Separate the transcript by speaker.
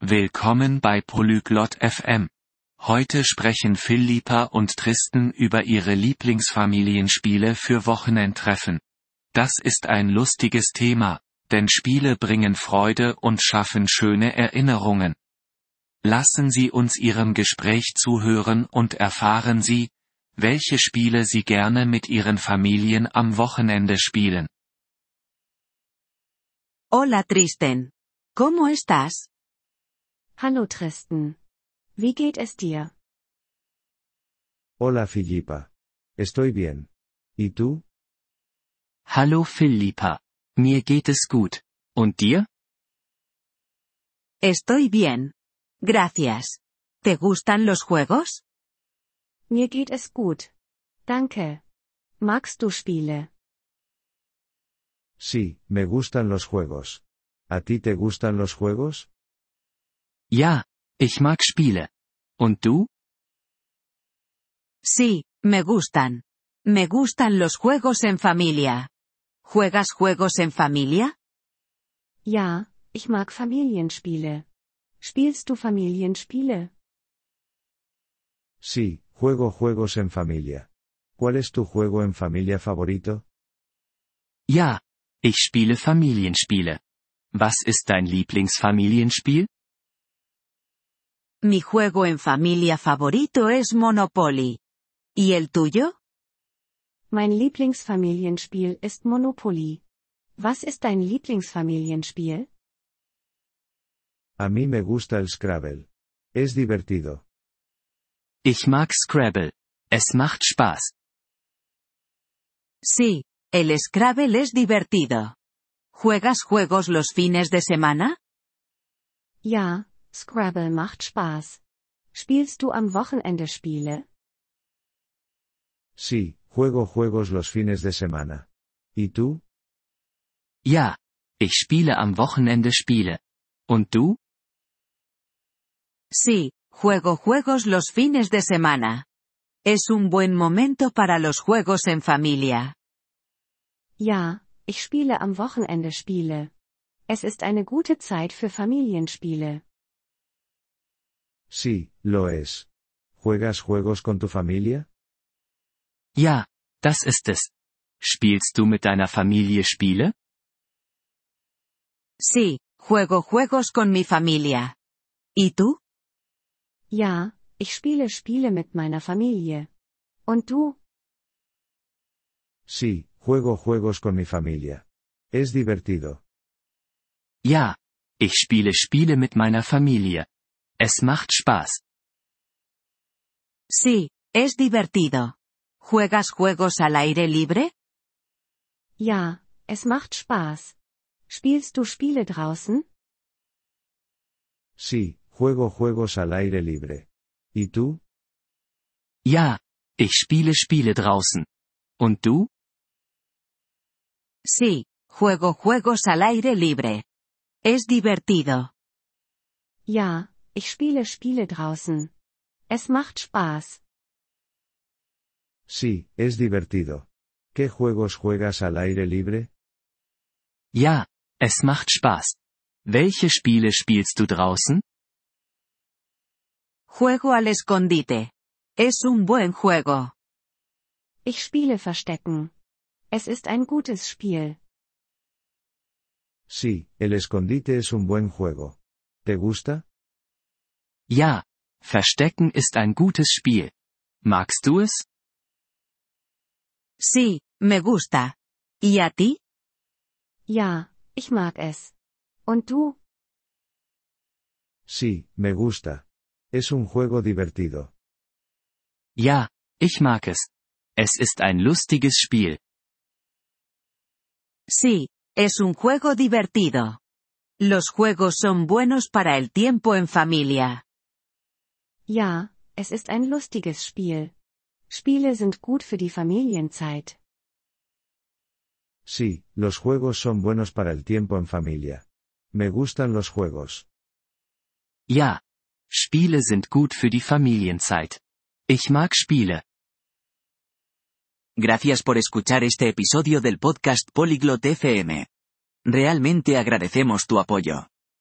Speaker 1: Willkommen bei Polyglot FM. Heute sprechen Philippa und Tristan über ihre Lieblingsfamilienspiele für Wochenendtreffen. Das ist ein lustiges Thema, denn Spiele bringen Freude und schaffen schöne Erinnerungen. Lassen Sie uns Ihrem Gespräch zuhören und erfahren Sie, welche Spiele Sie gerne mit Ihren Familien am Wochenende spielen.
Speaker 2: Hola Tristan. ¿Cómo estás?
Speaker 3: Hallo Tristan. Wie geht es dir?
Speaker 4: Hola Philippa. Estoy bien. ¿Y tú?
Speaker 1: Hallo Philippa. Mir geht es gut. Und dir?
Speaker 2: Estoy bien. Gracias. ¿Te gustan los juegos?
Speaker 3: Mir geht es gut. Danke. Magst du Spiele?
Speaker 4: Sí, me gustan los juegos. ¿A ti te gustan los juegos?
Speaker 1: Ja, ich mag Spiele. Und du?
Speaker 2: Sí, me gustan. Me gustan los juegos en familia. ¿Juegas juegos en familia?
Speaker 3: Ja, ich mag Familienspiele. Spielst du Familienspiele?
Speaker 4: Sí, juego juegos en familia. ¿Cuál es tu juego en familia favorito?
Speaker 1: Ja, ich spiele Familienspiele. Was ist dein Lieblingsfamilienspiel?
Speaker 2: Mi juego en familia favorito es Monopoly. ¿Y el tuyo?
Speaker 3: Mein Lieblingsfamilienspiel ist Monopoly. Was ist dein Lieblingsfamilienspiel?
Speaker 4: A mí me gusta el Scrabble. Es divertido.
Speaker 1: Ich mag Scrabble. Es macht Spaß.
Speaker 2: Sí, el Scrabble es divertido. ¿Juegas juegos los fines de semana?
Speaker 3: Ja, Scrabble macht Spaß. Spielst du am Wochenende Spiele?
Speaker 4: Sí, juego juegos los fines de semana. ¿Y tú?
Speaker 1: Ja, ich spiele am Wochenende Spiele. Und du?
Speaker 2: Sí, juego juegos los fines de semana. Es un buen momento para los juegos en familia.
Speaker 3: Ja, ich spiele am Wochenende Spiele. Es ist eine gute Zeit für Familienspiele.
Speaker 4: Sí, lo es. ¿Juegas juegos con tu familia?
Speaker 1: Ja, das ist es. Spielst du mit deiner Familie Spiele?
Speaker 2: Sí, juego juegos con mi familia. ¿Y tú?
Speaker 3: Ja, ich spiele Spiele mit meiner Familie. Und du?
Speaker 4: Sí, juego juegos con mi familia. Es divertido.
Speaker 1: Ja, ich spiele Spiele mit meiner Familie. Es macht Spaß.
Speaker 2: Sí, es divertido. ¿Juegas juegos al aire libre?
Speaker 3: Ja, es macht Spaß. Spielst du Spiele draußen?
Speaker 4: Sí, juego juegos al aire libre. ¿Y tú?
Speaker 1: Ja, ich spiele Spiele draußen. Und du?
Speaker 2: Sí, juego juegos al aire libre. Es divertido.
Speaker 3: Ja, ich spiele Spiele draußen. Es macht Spaß.
Speaker 4: Sí, es divertido. ¿Qué juegos juegas al aire libre?
Speaker 1: Ja, es macht Spaß. Welche Spiele spielst du draußen?
Speaker 2: Juego al escondite. Es un buen juego.
Speaker 3: Ich spiele Verstecken. Es ist ein gutes Spiel.
Speaker 4: Sí, el escondite es un buen juego. ¿Te gusta?
Speaker 1: Ja, Verstecken ist ein gutes Spiel. Magst du es?
Speaker 2: Sí, me gusta. ¿Y a ti?
Speaker 3: Ja, ich mag es. Und du?
Speaker 4: Sí, me gusta. Es un juego divertido.
Speaker 1: Ja, ich mag es. Es ist ein lustiges Spiel.
Speaker 2: Sí, es un juego divertido. Los juegos son buenos para el tiempo en familia.
Speaker 3: Ja, es ist ein lustiges Spiel. Spiele sind gut für die Familienzeit.
Speaker 4: Sí, los juegos son buenos para el tiempo en familia. Me gustan los juegos.
Speaker 1: Ja, Spiele sind gut für die Familienzeit. Ich mag Spiele.
Speaker 5: Gracias por escuchar este episodio del podcast Polyglot FM. Realmente agradecemos tu apoyo.